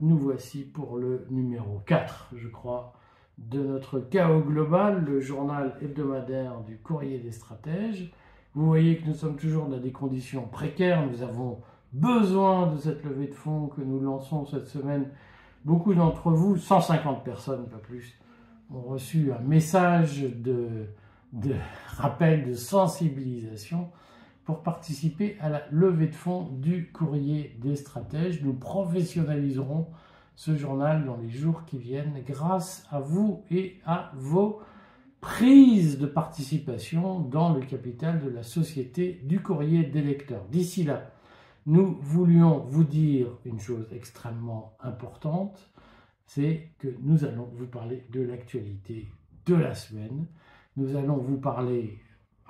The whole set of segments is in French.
Nous voici pour le numéro 4, je crois, de notre chaos global, le journal hebdomadaire du courrier des stratèges. Vous voyez que nous sommes toujours dans des conditions précaires. Nous avons besoin de cette levée de fonds que nous lançons cette semaine. Beaucoup d'entre vous, 150 personnes, pas plus, ont reçu un message de rappel, de sensibilisation pour participer à la levée de fonds du courrier des stratèges. Nous professionnaliserons ce journal dans les jours qui viennent grâce à vous et à vos prises de participation dans le capital de la société du courrier des lecteurs. D'ici là, nous voulions vous dire une chose extrêmement importante, c'est que nous allons vous parler de l'actualité de la semaine. Nous allons vous parler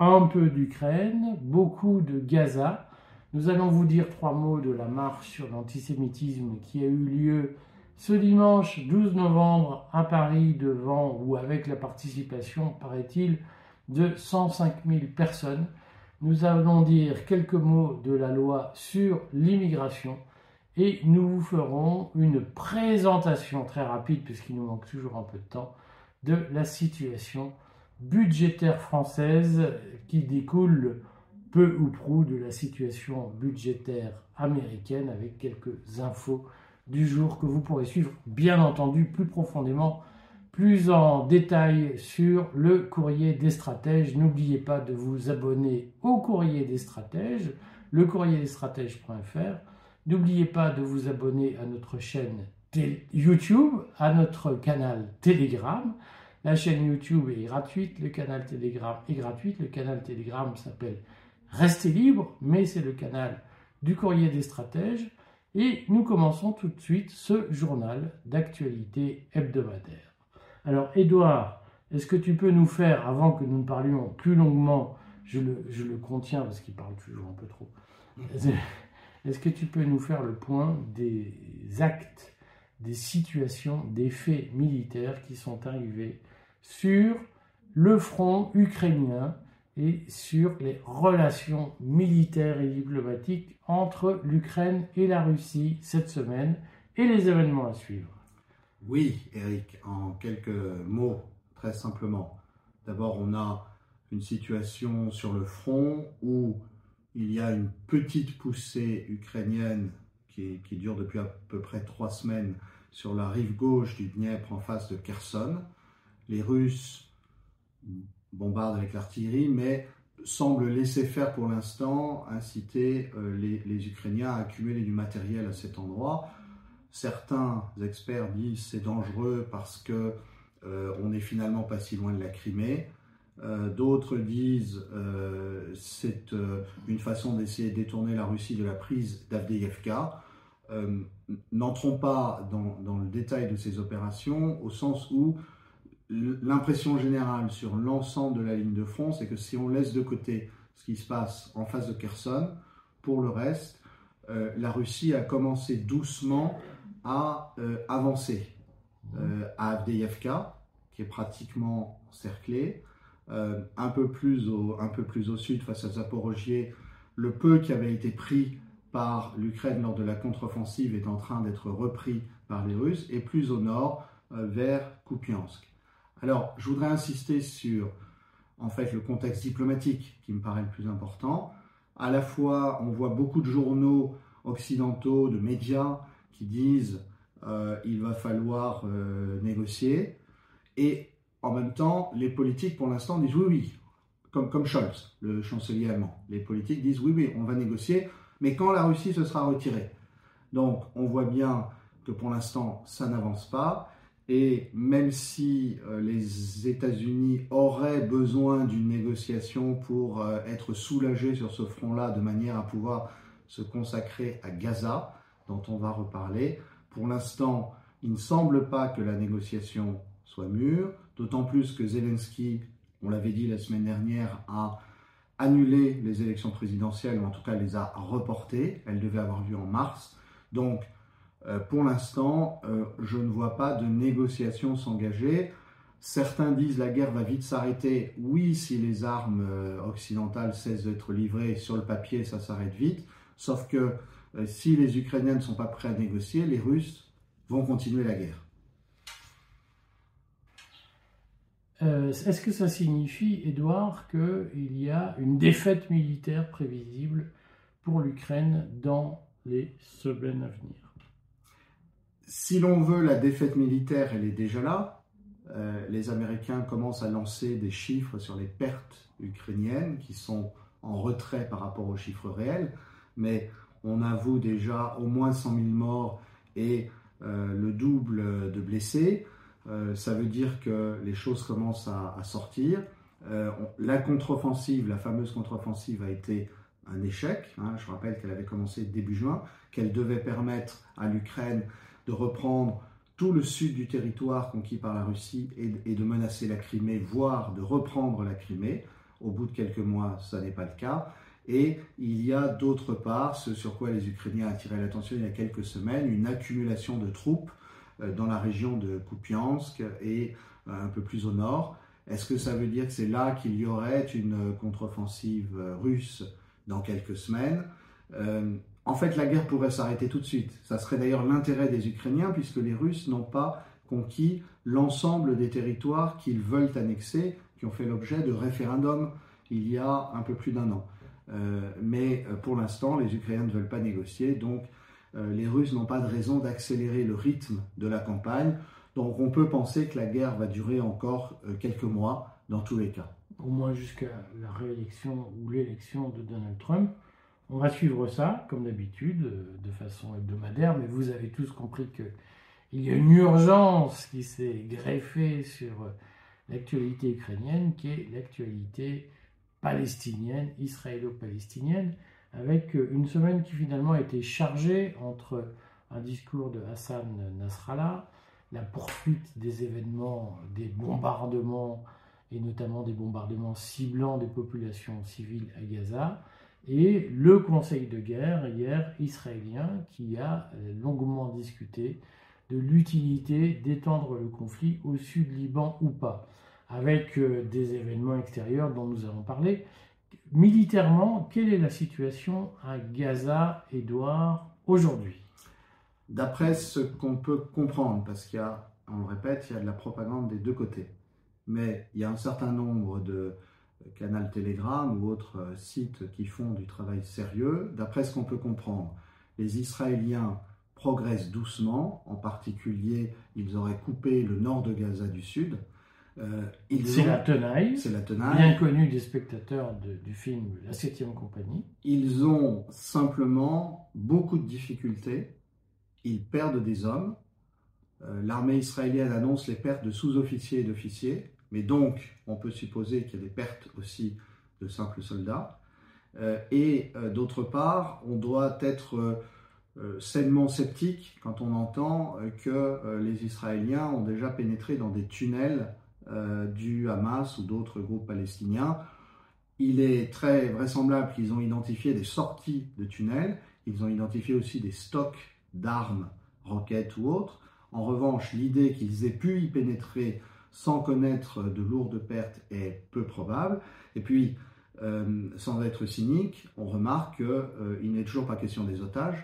un peu d'Ukraine, beaucoup de Gaza. Nous allons vous dire trois mots de la marche sur l'antisémitisme qui a eu lieu ce dimanche 12 novembre à Paris devant ou avec la participation, paraît-il, de 105 000 personnes. Nous allons dire quelques mots de la loi sur l'immigration et nous vous ferons une présentation très rapide, puisqu'il nous manque toujours un peu de temps, de la situation budgétaire française qui découle peu ou prou de la situation budgétaire américaine avec quelques infos du jour que vous pourrez suivre bien entendu plus profondément, plus en détail sur le courrier des stratèges. N'oubliez pas de vous abonner au courrier des stratèges, le courrier des stratèges.fr. N'oubliez pas de vous abonner à notre chaîne YouTube, à notre canal Telegram. La chaîne YouTube est gratuite, le canal Telegram est gratuit. Le canal Telegram s'appelle Restez libre, mais c'est le canal du courrier des stratèges. Et nous commençons tout de suite ce journal d'actualité hebdomadaire. Alors, Edouard, est-ce que tu peux nous faire, avant que nous ne parlions plus longuement, je le, je le contiens parce qu'il parle toujours un peu trop, est-ce que tu peux nous faire le point des actes, des situations, des faits militaires qui sont arrivés sur le front ukrainien et sur les relations militaires et diplomatiques entre l'Ukraine et la Russie cette semaine et les événements à suivre. Oui, Eric, en quelques mots, très simplement. D'abord, on a une situation sur le front où il y a une petite poussée ukrainienne qui, qui dure depuis à peu près trois semaines sur la rive gauche du Dniepr en face de Kherson les Russes bombardent avec l'artillerie, mais semblent laisser faire pour l'instant, inciter euh, les, Ukrainiens à accumuler du matériel à cet endroit. Certains experts disent c'est dangereux parce que euh, on n'est finalement pas si loin de la Crimée. Euh, d'autres disent c'est une façon d'essayer de détourner la Russie de la prise d'Avdeyevka. N'entrons pas dans, le détail de ces opérations au sens où l'impression générale sur l'ensemble de la ligne de front, c'est que si on laisse de côté ce qui se passe en face de Kherson, pour le reste, euh, la Russie a commencé doucement à euh, avancer euh, à Avdeyevka, qui est pratiquement encerclé, un, peu plus au, un peu plus au sud face à Zaporogier, le peu qui avait été pris par l'Ukraine lors de la contre-offensive est en train d'être repris par les Russes, et plus au nord, vers Kupiansk. Alors, je voudrais insister sur, en fait, le contexte diplomatique qui me paraît le plus important. À la fois, on voit beaucoup de journaux occidentaux, de médias qui disent euh, il va falloir euh, négocier, et en même temps, les politiques, pour l'instant, disent oui, oui, comme, comme Scholz, le chancelier allemand. Les politiques disent oui, oui, on va négocier, mais quand la Russie se sera retirée. Donc, on voit bien que pour l'instant, ça n'avance pas. Et même si euh, les États-Unis auraient besoin d'une négociation pour euh, être soulagés sur ce front-là, de manière à pouvoir se consacrer à Gaza, dont on va reparler, pour l'instant, il ne semble pas que la négociation soit mûre, d'autant plus que Zelensky, on l'avait dit la semaine dernière, a annulé les élections présidentielles, ou en tout cas les a reportées. Elles devaient avoir lieu en mars. Donc, pour l'instant, euh, je ne vois pas de négociations s'engager. Certains disent la guerre va vite s'arrêter. Oui, si les armes euh, occidentales cessent d'être livrées sur le papier, ça s'arrête vite. Sauf que euh, si les Ukrainiens ne sont pas prêts à négocier, les Russes vont continuer la guerre. Euh, Est-ce que ça signifie, Edouard, qu'il y a une défaite militaire prévisible pour l'Ukraine dans les semaines à venir? Si l'on veut, la défaite militaire, elle est déjà là. Euh, les Américains commencent à lancer des chiffres sur les pertes ukrainiennes qui sont en retrait par rapport aux chiffres réels, mais on avoue déjà au moins 100 000 morts et euh, le double de blessés. Euh, ça veut dire que les choses commencent à, sortir. La contre-offensive, la fameuse contre-offensive a été un échec. hein. Je rappelle qu'elle avait commencé début juin, qu'elle devait permettre à l'Ukraine de reprendre tout le sud du territoire conquis par la Russie et, de menacer la Crimée, voire de reprendre la Crimée. Au bout de quelques mois, ça n'est pas le cas. Et il y a d'autre part, ce sur quoi les Ukrainiens attiré l'attention il y a quelques semaines, une accumulation de troupes euh, dans la région de Kupiansk et euh, un peu plus au nord. Est-ce que ça veut dire que c'est là qu'il y aurait une contre-offensive euh, russe dans quelques semaines? En fait, la guerre pourrait s'arrêter tout de suite. Ça serait d'ailleurs l'intérêt des Ukrainiens puisque les Russes n'ont pas conquis l'ensemble des territoires qu'ils veulent annexer, qui ont fait l'objet de référendums il y a un peu plus d'un an. Euh, mais euh, pour l'instant, les Ukrainiens ne veulent pas négocier, donc euh, les Russes n'ont pas de raison d'accélérer le rythme de la campagne. Donc on peut penser que la guerre va durer encore quelques mois dans tous les cas. Au moins jusqu'à la réélection ou l'élection de Donald Trump. On va suivre ça, comme d'habitude, euh, de façon hebdomadaire, mais vous avez tous compris qu'il y a une urgence qui s'est greffée sur euh, l'actualité ukrainienne, qui est l'actualité palestinienne, israélo-palestinienne, avec euh, une semaine qui finalement a été chargée entre un discours de Hassan Nasrallah, la poursuite des événements, des bombardements, et notamment des bombardements ciblant des populations civiles à Gaza, et le Conseil de guerre hier israélien qui a euh, longuement discuté de l'utilité d'étendre le conflit au sud Liban ou pas, avec euh, des événements extérieurs dont nous avons parlé. Militairement, quelle est la situation à Gaza, Édouard, aujourd'hui? D'après ce qu'on peut comprendre, parce qu'il y a, on le répète, il y a de la propagande des deux côtés, mais il y a un certain nombre de canaux Telegram ou autres euh, sites qui font du travail sérieux. D'après ce qu'on peut comprendre, les Israéliens progressent doucement, en particulier, ils auraient coupé le nord de Gaza du sud. Euh, C'est ont- la tenaille, c'est la tenaille. bien connue des spectateurs de- du film La Septième Compagnie. Ils ont simplement beaucoup de difficultés. Ils perdent des hommes. Euh, L'armée israélienne annonce les pertes de sous-officiers et d'officiers. Mais donc, on peut supposer qu'il y a des pertes aussi de simples soldats. Euh, et euh, d'autre part, on doit être euh, sainement sceptique quand on entend que les Israéliens ont déjà pénétré dans des tunnels du Hamas ou d'autres groupes palestiniens. Il est très vraisemblable qu'ils ont identifié des sorties de tunnels, ils ont identifié aussi des stocks d'armes, roquettes ou autres. En revanche, l'idée qu'ils aient pu y pénétrer sans connaître de lourdes pertes est peu probable. Et puis, euh, sans être cynique, on remarque qu'il n'est toujours pas question des otages.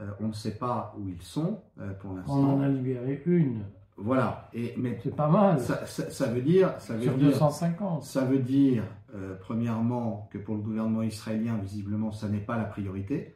Euh, on ne sait pas où ils sont euh, pour On l'instant. en a libéré une. Voilà. Et, mais C'est pas mal. ça, ça- ça veut dire, ça veut sur dire 250. ça veut dire, euh, premièrement, que pour le gouvernement israélien, visiblement, ça n'est pas la priorité.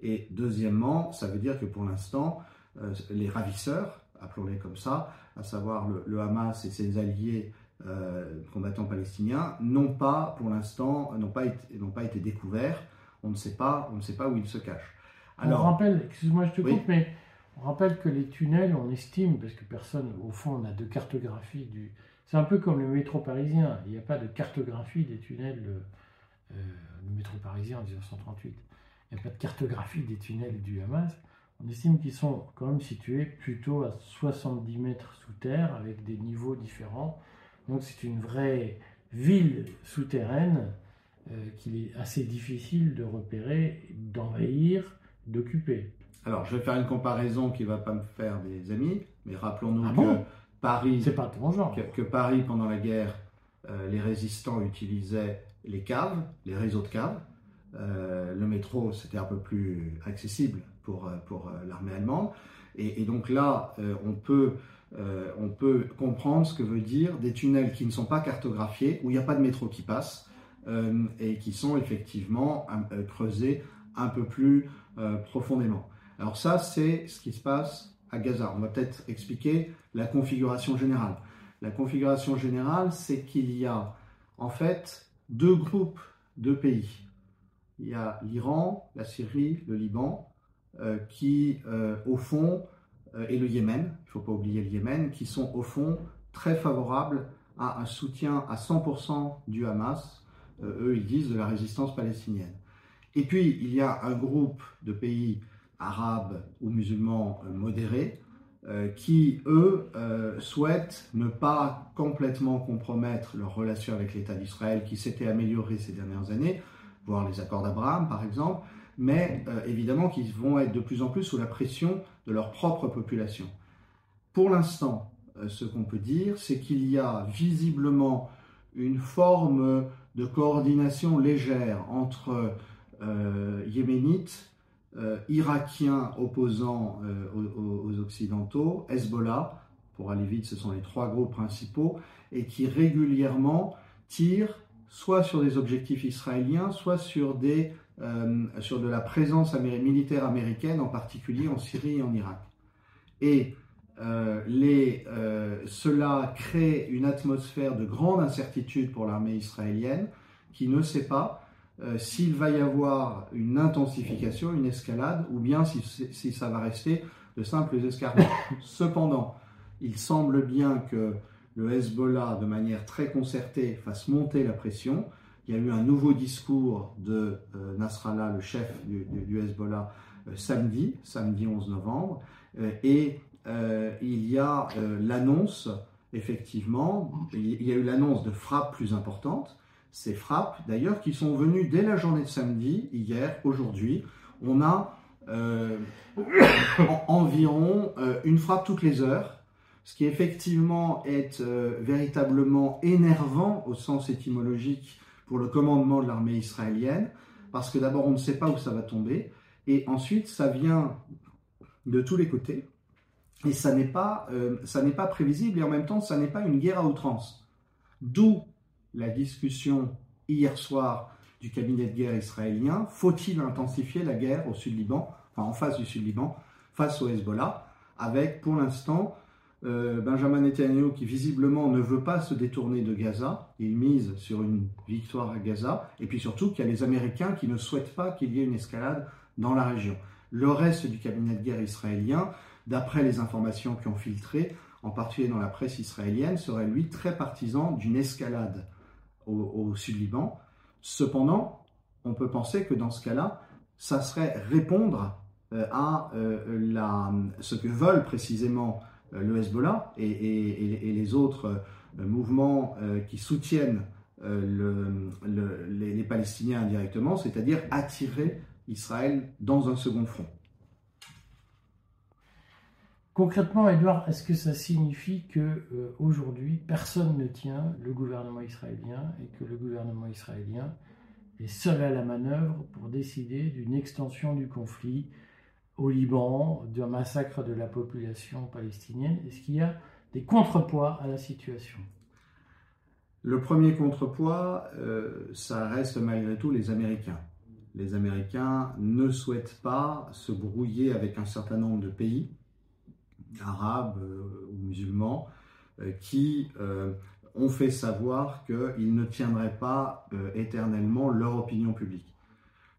Et deuxièmement, ça veut dire que pour l'instant, euh, les ravisseurs, appelons-les comme ça, à savoir le, le Hamas et ses alliés euh, combattants palestiniens, n'ont pas, pour l'instant, n'ont pas, été- n'ont pas été découverts. On ne sait pas, on ne sait pas où ils se cachent. on rappelle, excuse-moi, je te Oui. coupe, mais on rappelle que les tunnels, on estime, parce que personne, au fond, n'a de cartographie du. C'est un peu comme le métro parisien. Il n'y a pas de cartographie des tunnels. euh, euh, le métro parisien en 1938. Il n'y a pas de cartographie des tunnels du Hamas. On estime qu'ils sont quand même situés plutôt à 70 mètres sous terre, avec des niveaux différents. Donc c'est une vraie ville souterraine euh, qu'il est assez difficile de repérer, d'envahir, d'occuper. Alors, je vais faire une comparaison qui ne va pas me faire des amis, mais rappelons-nous Ah que Paris C'est pas ton genre. que, que Paris, pendant la guerre, euh, les résistants utilisaient les caves, les réseaux de caves. le métro, c'était un peu plus accessible pour, pour l'armée allemande. Et, donc là, on peut on peut comprendre ce que veut dire des tunnels qui ne sont pas cartographiés, où il n'y a pas de métro qui passe, et qui sont effectivement creusés un peu plus profondément. Alors ça, c'est ce qui se passe à Gaza. On va peut-être expliquer la configuration générale. La configuration générale, c'est qu'il y a en fait deux groupes de pays. Il y a l'Iran, la Syrie, le Liban, euh, qui euh, au fond, euh, et le Yémen, il ne faut pas oublier le Yémen, qui sont au fond très favorables à un soutien à 100% du Hamas, eux ils disent de la résistance palestinienne. Et puis il y a un groupe de pays arabes ou musulmans euh, modérés, euh, qui, eux, euh, souhaitent ne pas complètement compromettre leur relation avec l'État d'Israël, qui s'était améliorée ces dernières années, voire les accords d'Abraham, par exemple, mais évidemment qui vont être de plus en plus sous la pression de leur propre population. Pour l'instant, ce qu'on peut dire, c'est qu'il y a visiblement une forme de coordination légère entre yéménites euh, irakiens opposants euh, aux, Occidentaux, Hezbollah, pour aller vite, ce sont les trois groupes principaux, et qui régulièrement tirent soit sur des objectifs israéliens, soit sur, des, euh, sur de la présence militaire américaine, en particulier en Syrie et en Irak. Et les, cela crée une atmosphère de grande incertitude pour l'armée israélienne qui ne sait pas euh, s'il va y avoir une intensification, une escalade, ou bien si, si ça va rester de simples escarments. Cependant, il semble bien que le Hezbollah, de manière très concertée, fasse monter la pression. Il y a eu un nouveau discours de euh, Nasrallah, le chef du, Hezbollah, euh, samedi, samedi 11 novembre, et il y a l'annonce, effectivement, il y a eu l'annonce de frappes plus importantes, ces frappes, d'ailleurs, qui sont venues dès la journée de samedi, hier, aujourd'hui. On a euh, environ euh, une frappe toutes les heures, ce qui effectivement est euh, véritablement énervant au sens étymologique pour le commandement de l'armée israélienne, parce que d'abord on ne sait pas où ça va tomber, et ensuite ça vient de tous les côtés, et ça n'est pas, ça n'est pas prévisible, et en même temps ça n'est pas une guerre à outrance. D'où la discussion hier soir du cabinet de guerre israélien, faut-il intensifier la guerre au Sud-Liban, enfin en face du Sud-Liban, face au Hezbollah, avec pour l'instant euh, Benjamin Netanyahu qui visiblement ne veut pas se détourner de Gaza, il mise sur une victoire à Gaza, et puis surtout qu'il y a les Américains qui ne souhaitent pas qu'il y ait une escalade dans la région. Le reste du cabinet de guerre israélien, d'après les informations qui ont filtré, en particulier dans la presse israélienne, serait lui très partisan d'une escalade au, Sud-Liban. Cependant, on peut penser que dans ce cas-là, ça serait répondre euh, à euh, ce que veulent précisément le Hezbollah et, les autres mouvements qui soutiennent les, les, Palestiniens indirectement, c'est-à-dire attirer Israël dans un second front. Concrètement, Edouard, est-ce que ça signifie que euh, aujourd'hui personne ne tient le gouvernement israélien et que le gouvernement israélien est seul à la manœuvre pour décider d'une extension du conflit au Liban, d'un massacre de la population palestinienne Est-ce qu'il y a des contrepoids à la situation? Le premier contrepoids, euh, ça reste malgré tout les Américains. Les Américains ne souhaitent pas se brouiller avec un certain nombre de pays arabes euh, ou musulmans euh, qui ont fait savoir qu'ils ne tiendraient pas éternellement leur opinion publique.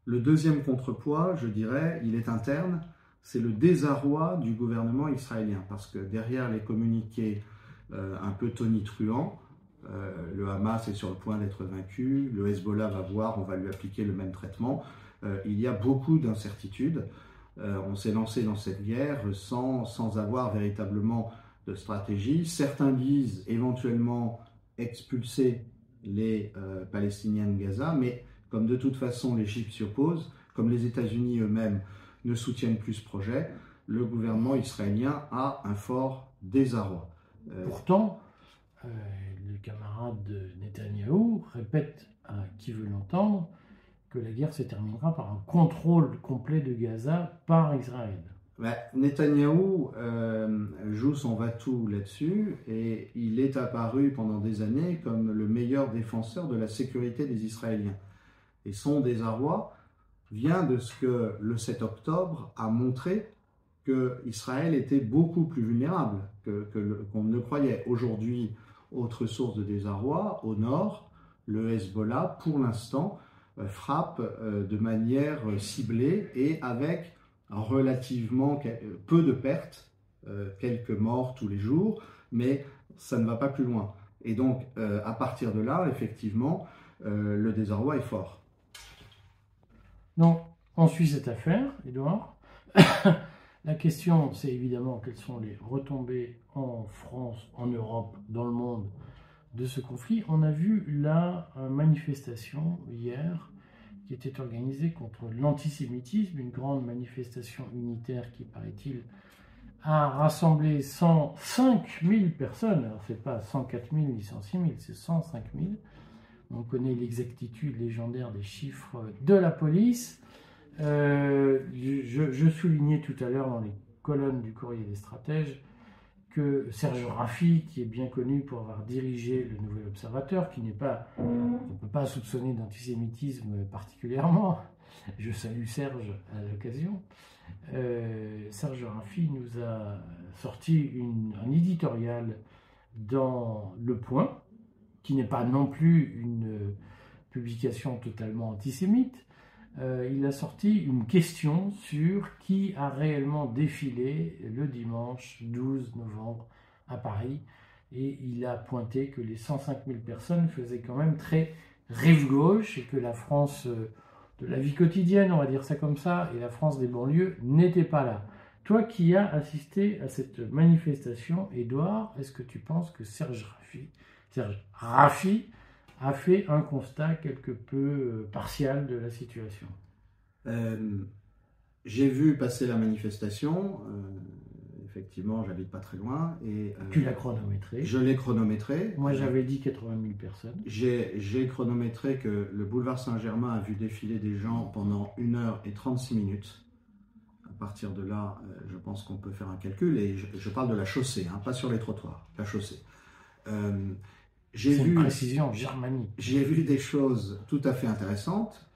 Le deuxième contrepoids, je dirais, il est interne, c'est le désarroi du gouvernement israélien, parce que derrière les communiqués un peu tonitruants, le Hamas est sur le point d'être vaincu, le Hezbollah va voir, on va lui appliquer le même traitement, il y a beaucoup d'incertitudes. Euh, on s'est lancé dans cette guerre sans, sans avoir véritablement de stratégie. Certains disent éventuellement expulser les euh, Palestiniens de Gaza, mais comme de toute façon l'Égypte s'y oppose, comme les États-Unis eux-mêmes ne soutiennent plus ce projet, le gouvernement israélien a un fort désarroi. Euh, Pourtant, le camarade de Netanyahou répète à qui veut l'entendre que la guerre se terminera par un contrôle complet de Gaza par Israël. Bah, Netanyahou euh, joue son va-tout là-dessus et il est apparu pendant des années comme le meilleur défenseur de la sécurité des Israéliens. Et son désarroi vient de ce que le 7 octobre a montré que Israël était beaucoup plus vulnérable qu'on que ne croyait. Aujourd'hui, autre source de désarroi, au nord, le Hezbollah, pour l'instant, euh, frappe euh, de manière ciblée et avec relativement peu de pertes, euh, quelques morts tous les jours, mais ça ne va pas plus loin. Et donc, à partir de là, effectivement, le désarroi est fort. Donc, on suit cette affaire, Edouard. La question, c'est évidemment quelles sont les retombées en France, en Europe, dans le monde de ce conflit. On a vu la manifestation hier qui était organisée contre l'antisémitisme, une grande manifestation unitaire qui, paraît-il, a rassemblé 105 000 personnes. Alors, ce n'est pas 104 000 ni 106 000, c'est 105 000. On connaît l'exactitude légendaire des chiffres de la police. Euh, je, soulignais tout à l'heure dans les colonnes du courrier des stratèges que Serge Raffi, qui est bien connu pour avoir dirigé le Nouvel Observateur, qui n'est pas, on ne peut pas soupçonner d'antisémitisme particulièrement, je salue Serge à l'occasion, euh, Serge Raffi nous a sorti un éditorial dans Le Point, qui n'est pas non plus une publication totalement antisémite, euh, il a sorti une question sur qui a réellement défilé le dimanche 12 novembre à Paris. Et il a pointé que les 105 000 personnes faisaient quand même très rive gauche et que la France euh, de la vie quotidienne, on va dire ça comme ça, et la France des banlieues n'était pas là. Toi qui as assisté à cette manifestation, Edouard, est-ce que tu penses que Serge Raffi, Serge Raffi a fait un constat quelque peu euh, partial de la situation. Euh, j'ai vu passer la manifestation. Euh, effectivement, j'habite pas très loin. Et, tu l'as chronométré Je l'ai chronométré. Moi, j'avais dit 80 000 personnes. J'ai chronométré que le boulevard Saint-Germain a vu défiler des gens pendant 1 heure et 36 minutes. À partir de là, je pense qu'on peut faire un calcul. Et je, parle de la chaussée, hein, pas sur les trottoirs, la chaussée. J'ai vu, précision germanique. J'ai vu des choses tout à fait intéressantes.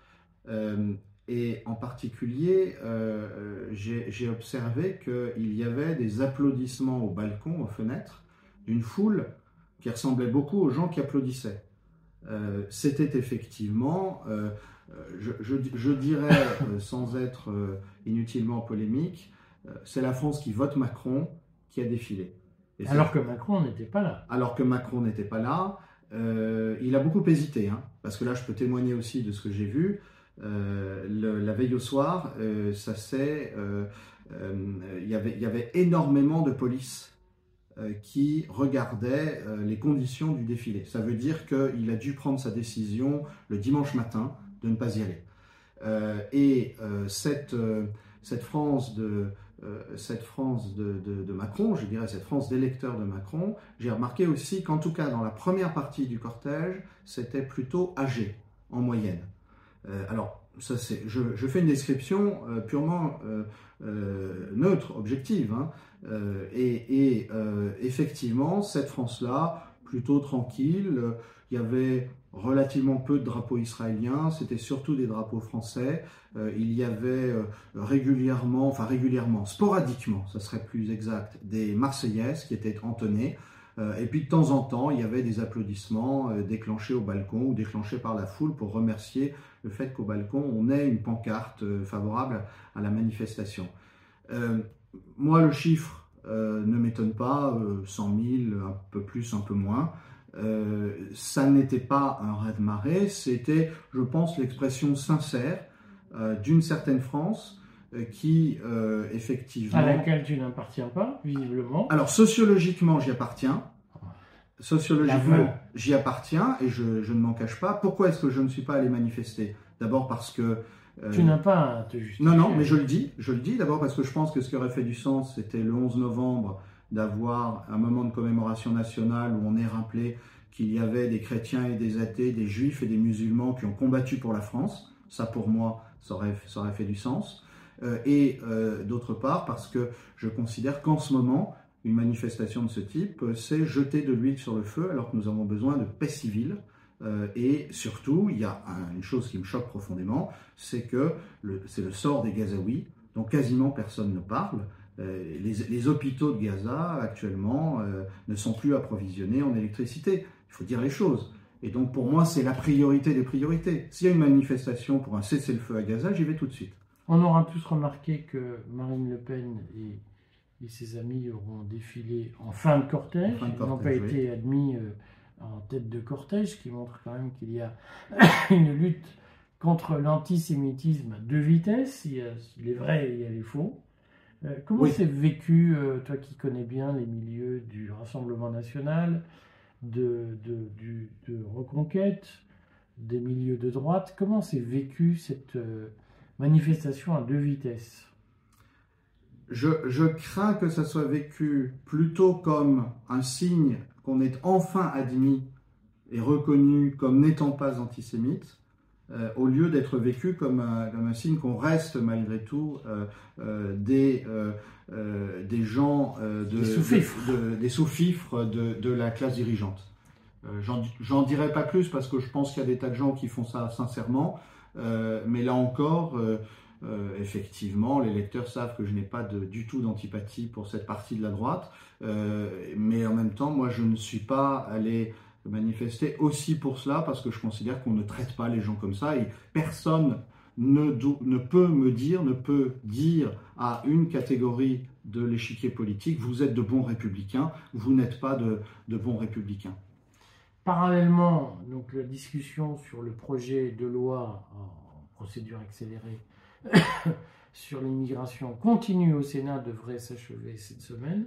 Euh, et en particulier, euh, euh, j'ai observé qu'il y avait des applaudissements au balcon, aux fenêtres, d'une foule qui ressemblait beaucoup aux gens qui applaudissaient. C'était effectivement, je, je, dirais, sans être inutilement polémique, c'est la France qui vote Macron qui a défilé. Alors que Macron n'était pas là. Alors que Macron n'était pas là. Euh, il a beaucoup hésité, hein, parce que là, je peux témoigner aussi de ce que j'ai vu. Euh, la veille au soir, euh, ça c'est, il y avait énormément de police qui regardait les conditions du défilé. Ça veut dire qu'il a dû prendre sa décision le dimanche matin de ne pas y aller. et cette, cette France de cette France de, Macron, je dirais cette France d'électeurs de Macron, j'ai remarqué aussi qu'en tout cas dans la première partie du cortège, c'était plutôt âgé en moyenne. Euh, alors, ça c'est, je, fais une description euh, purement neutre, objective, hein. et effectivement, cette France-là, plutôt tranquille, il y avait relativement peu de drapeaux israéliens, c'était surtout des drapeaux français. Euh, il y avait euh, régulièrement, enfin régulièrement, sporadiquement, ça serait plus exact, des Marseillaises qui étaient entonnées. Euh, et puis de temps en temps, il y avait des applaudissements déclenchés au balcon ou déclenchés par la foule pour remercier le fait qu'au balcon, on ait une pancarte favorable à la manifestation. moi, le chiffre ne m'étonne pas, 100 000, un peu plus, un peu moins. Euh, ça n'était pas un raz de marée, c'était, je pense, l'expression sincère euh, d'une certaine France euh, qui, effectivement... À laquelle tu n'appartiens pas, visiblement. Alors, sociologiquement, j'y appartiens. Sociologiquement, j'y appartiens et je, ne m'en cache pas. Pourquoi est-ce que je ne suis pas allé manifester? D'abord parce que... tu n'as pas à te justifier. Non, non, mais je le dis. Je le dis d'abord parce que je pense que ce qui aurait fait du sens, c'était le 11 novembre d'avoir un moment de commémoration nationale où on est rappelé qu'il y avait des chrétiens et des athées, des juifs et des musulmans qui ont combattu pour la France. Ça, pour moi, ça aurait, ça aurait fait du sens. Euh, et euh, d'autre part, parce que je considère qu'en ce moment, une manifestation de ce type, c'est jeter de l'huile sur le feu alors que nous avons besoin de paix civile. Euh, et surtout, il y a une chose qui me choque profondément, c'est que c'est le sort des Gazaouis, dont quasiment personne ne parle. Les, les, hôpitaux de Gaza actuellement ne sont plus approvisionnés en électricité. Il faut dire les choses. Et donc pour moi, c'est la priorité des priorités. S'il y a une manifestation pour un cessez-le-feu à Gaza, j'y vais tout de suite. On aura tous remarqué que Marine Le Pen et, ses amis auront défilé en fin de cortège. Ils n'ont pas été admis euh, en tête de cortège, qui montre quand même qu'il y a une lutte contre l'antisémitisme de vitesse. Il y a les vrais et il y a les faux. Euh, comment c'est vécu, euh, toi qui connais bien les milieux du Rassemblement national, de, de, reconquête, des milieux de droite, comment c'est vécu cette manifestation à deux vitesses? Je, crains que ça soit vécu plutôt comme un signe qu'on est enfin admis et reconnu comme n'étant pas antisémite, euh, au lieu d'être vécu comme un, signe qu'on reste malgré tout euh, euh, des, des gens de, des sous-fifres de, de, la classe dirigeante. J'en dirai pas plus parce que je pense qu'il y a des tas de gens qui font ça sincèrement. Mais là encore, euh, euh, effectivement, les lecteurs savent que je n'ai pas du tout d'antipathie pour cette partie de la droite, mais en même temps, moi, je ne suis pas allé manifester aussi pour cela parce que je considère qu'on ne traite pas les gens comme ça et personne ne, peut me dire, ne peut dire à une catégorie de l'échiquier politique, vous êtes de bons républicains, vous n'êtes pas de, de, bons républicains. Parallèlement, donc la discussion sur le projet de loi en procédure accélérée sur l'immigration continue au Sénat, devrait s'achever cette semaine.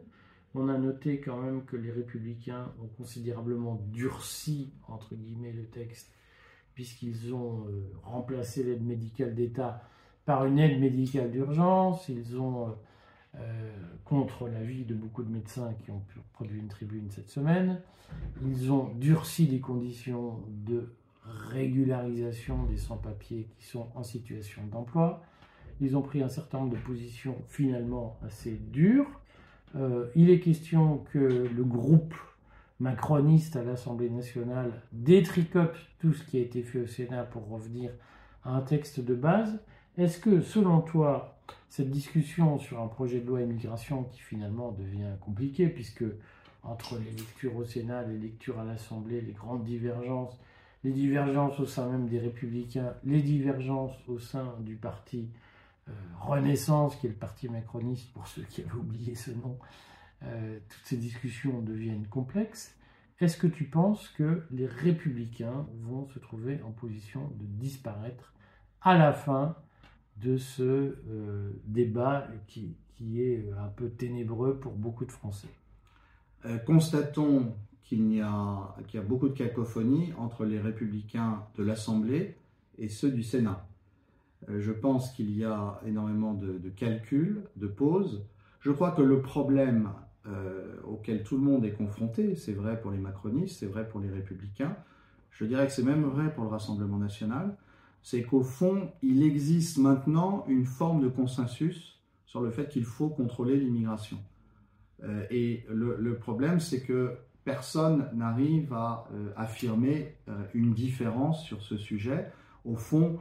On a noté quand même que les républicains ont considérablement durci, entre guillemets, le texte, puisqu'ils ont euh, remplacé l'aide médicale d'État par une aide médicale d'urgence. Ils ont, euh, euh, contre l'avis de beaucoup de médecins qui ont produit une tribune cette semaine, ils ont durci les conditions de régularisation des sans-papiers qui sont en situation d'emploi. Ils ont pris un certain nombre de positions finalement assez dures. Euh, il est question que le groupe macroniste à l'Assemblée nationale détricote tout ce qui a été fait au Sénat pour revenir à un texte de base. Est-ce que, selon toi, cette discussion sur un projet de loi immigration qui finalement devient compliqué, puisque entre les lectures au Sénat, les lectures à l'Assemblée, les grandes divergences, les divergences au sein même des républicains, les divergences au sein du parti euh, Renaissance, qui est le parti macroniste, pour ceux qui avaient oublié ce nom, euh, toutes ces discussions deviennent complexes. Est-ce que tu penses que les républicains vont se trouver en position de disparaître à la fin de ce euh, débat qui, qui, est un peu ténébreux pour beaucoup de Français? Constatons qu'il y, a, beaucoup de cacophonie entre les républicains de l'Assemblée et ceux du Sénat. Euh, je pense qu'il y a énormément de, calculs, de pauses. Je crois que le problème euh, auquel tout le monde est confronté, c'est vrai pour les macronistes, c'est vrai pour les républicains, je dirais que c'est même vrai pour le Rassemblement national, c'est qu'au fond, il existe maintenant une forme de consensus sur le fait qu'il faut contrôler l'immigration. Euh, et le, problème, c'est que personne n'arrive à euh, affirmer euh, une différence sur ce sujet. Au fond,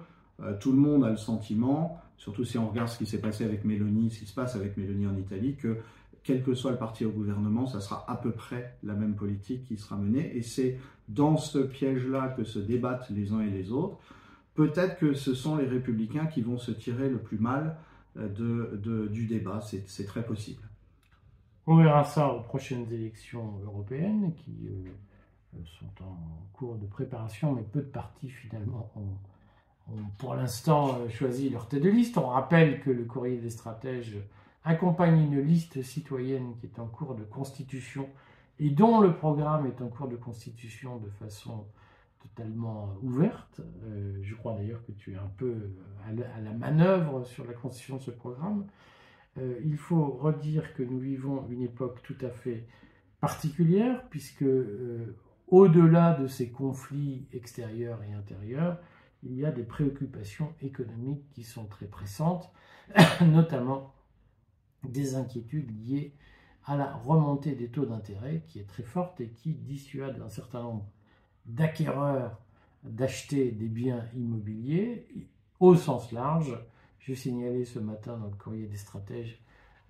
tout le monde a le sentiment, surtout si on regarde ce qui s'est passé avec Mélanie, ce qui se passe avec Mélanie en Italie, que quel que soit le parti au gouvernement, ça sera à peu près la même politique qui sera menée. Et c'est dans ce piège-là que se débattent les uns et les autres. Peut-être que ce sont les républicains qui vont se tirer le plus mal du débat, c'est très possible. On verra ça aux prochaines élections européennes qui euh, sont en cours de préparation, mais peu de partis finalement ont, pour l'instant euh, choisi leur tête de liste. On rappelle que le courrier des stratèges accompagne une liste citoyenne qui est en cours de constitution et dont le programme est en cours de constitution de façon totalement ouverte. Euh, je crois d'ailleurs que tu es un peu à la manœuvre sur la constitution de ce programme. Euh, il faut redire que nous vivons une époque tout à fait particulière, puisque euh, au-delà de ces conflits extérieurs et intérieurs, il y a des préoccupations économiques qui sont très pressantes, notamment des inquiétudes liées à la remontée des taux d'intérêt qui est très forte et qui dissuade un certain nombre d'acquéreurs d'acheter des biens immobiliers au sens large. J'ai signalé ce matin dans le courrier des stratèges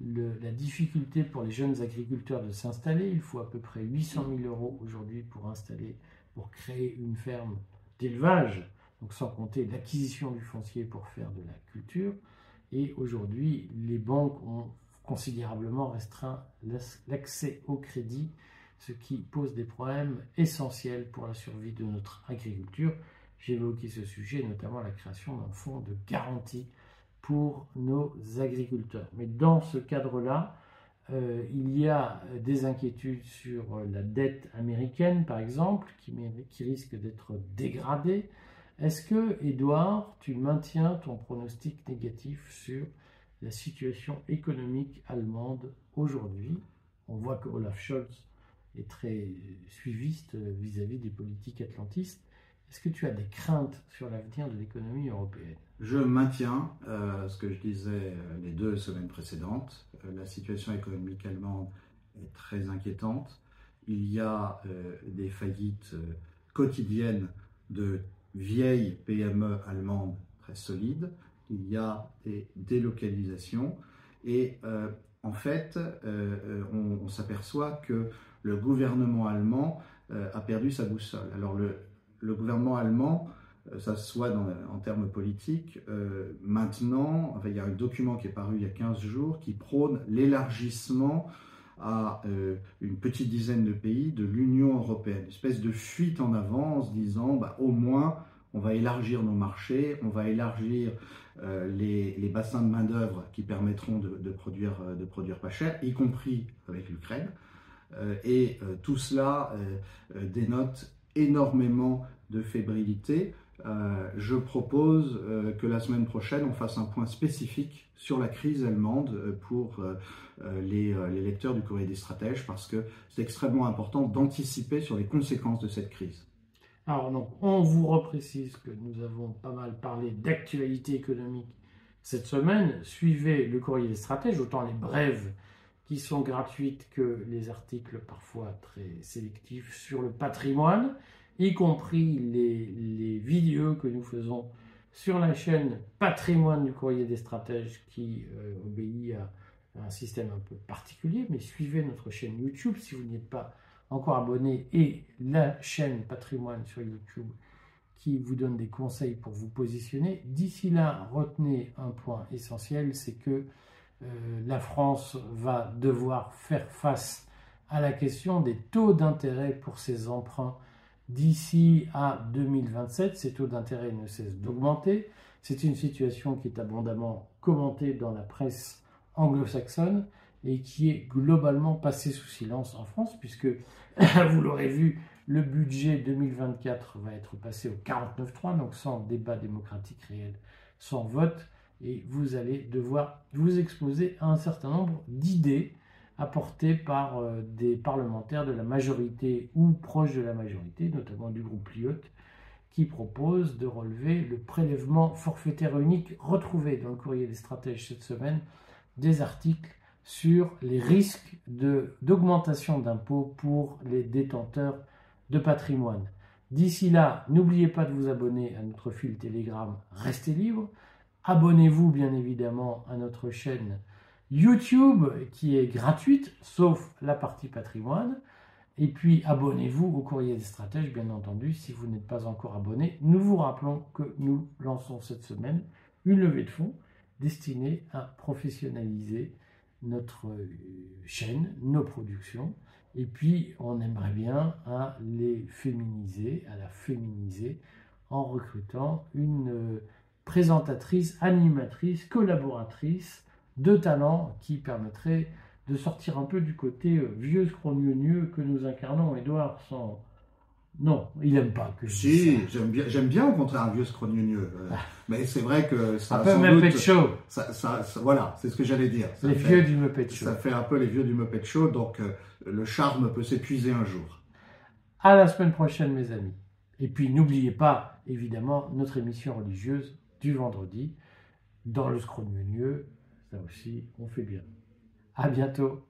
la difficulté pour les jeunes agriculteurs de s'installer. Il faut à peu près 800 000 euros aujourd'hui pour installer, pour créer une ferme d'élevage, donc sans compter l'acquisition du foncier pour faire de la culture. Et aujourd'hui, les banques ont considérablement restreint l'accès au crédit, ce qui pose des problèmes essentiels pour la survie de notre agriculture. J'ai évoqué ce sujet, notamment la création d'un fonds de garantie pour nos agriculteurs. Mais dans ce cadre-là, euh, il y a des inquiétudes sur la dette américaine, par exemple, qui, qui risque d'être dégradée. Est-ce que, Edouard, tu maintiens ton pronostic négatif sur la situation économique allemande aujourd'hui? On voit que Olaf Scholz est très suiviste vis-à-vis des politiques atlantistes. Est-ce que tu as des craintes sur l'avenir de l'économie européenne? Je maintiens euh, ce que je disais euh, les deux semaines précédentes. Euh, la situation économique allemande est très inquiétante. Il y a des faillites quotidiennes de vieilles PME allemandes très solides. Il y a des délocalisations. Et en fait, on, on s'aperçoit que le gouvernement allemand a perdu sa boussole. Alors le, le gouvernement allemand, euh, ça soit en termes politiques, euh, maintenant, il y a un document qui est paru il y a 15 jours qui prône l'élargissement à euh, une petite dizaine de pays de l'Union européenne. Une espèce de fuite en avant en se disant, bah, au moins, on va élargir nos marchés, on va élargir les, bassins de main-d'œuvre qui permettront de, produire, de produire pas cher, y compris avec l'Ukraine. et tout cela dénote énormément de fébrilité. Euh, je propose euh, que la semaine prochaine, on fasse un point spécifique sur la crise allemande euh, pour les, lecteurs du courrier des stratèges, parce que c'est extrêmement important d'anticiper sur les conséquences de cette crise. Alors donc, on vous reprécise que nous avons pas mal parlé d'actualité économique cette semaine. Suivez le courrier des stratèges, autant les brèves qui sont gratuites que les articles parfois très sélectifs sur le patrimoine y compris les, vidéos que nous faisons sur la chaîne Patrimoine du courrier des stratèges qui euh, obéit à, un système un peu particulier, mais suivez notre chaîne YouTube si vous n'êtes pas encore abonné et la chaîne Patrimoine sur YouTube qui vous donne des conseils pour vous positionner. D'ici là, retenez un point essentiel, c'est que la France va devoir faire face à la question des taux d'intérêt pour ses emprunts D'ici à 2027, ces taux d'intérêt ne cessent d'augmenter. C'est une situation qui est abondamment commentée dans la presse anglo-saxonne et qui est globalement passée sous silence en France, puisque, vous l'aurez vu, le budget 2024 va être passé au 49.3, donc sans débat démocratique réel, sans vote, et vous allez devoir vous exposer à un certain nombre d'idées apporté par euh, des parlementaires de la majorité ou proches de la majorité, notamment du groupe Lyotte, qui propose de relever le prélèvement forfaitaire unique retrouvé dans le courrier des stratèges cette semaine, des articles sur les risques d'augmentation d'impôts pour les détenteurs de patrimoine. D'ici là, n'oubliez pas de vous abonner à notre fil Telegram Restez libre. Abonnez-vous bien évidemment à notre chaîne YouTube qui est gratuite, sauf la partie patrimoine. Et puis abonnez-vous au courrier des stratèges, bien entendu, si vous n'êtes pas encore abonné. Nous vous rappelons que nous lançons cette semaine une levée de fonds destinée à professionnaliser notre euh, chaîne, nos productions. Et puis on aimerait bien à les féminiser, à la féminiser en recrutant une euh, présentatrice, animatrice, collaboratrice de talents qui permettraient de sortir un peu du côté euh, vieux scrogneux que nous incarnons. Edouard sans... Non, il n'aime pas que je Si, j'aime bien, j'aime bien au contraire un vieux scrogneux. Euh, ah. mais c'est vrai que ça. Un peu Muppet Show. Ça, ça, voilà, c'est ce que j'allais dire. les vieux du Muppet Show. Ça fait un peu les vieux du Muppet Show, donc euh, le charme peut s'épuiser un jour. À la semaine prochaine, mes amis. Et puis n'oubliez pas, évidemment, notre émission religieuse du vendredi dans le scrogneux. Ça aussi, on fait bien. À bientôt.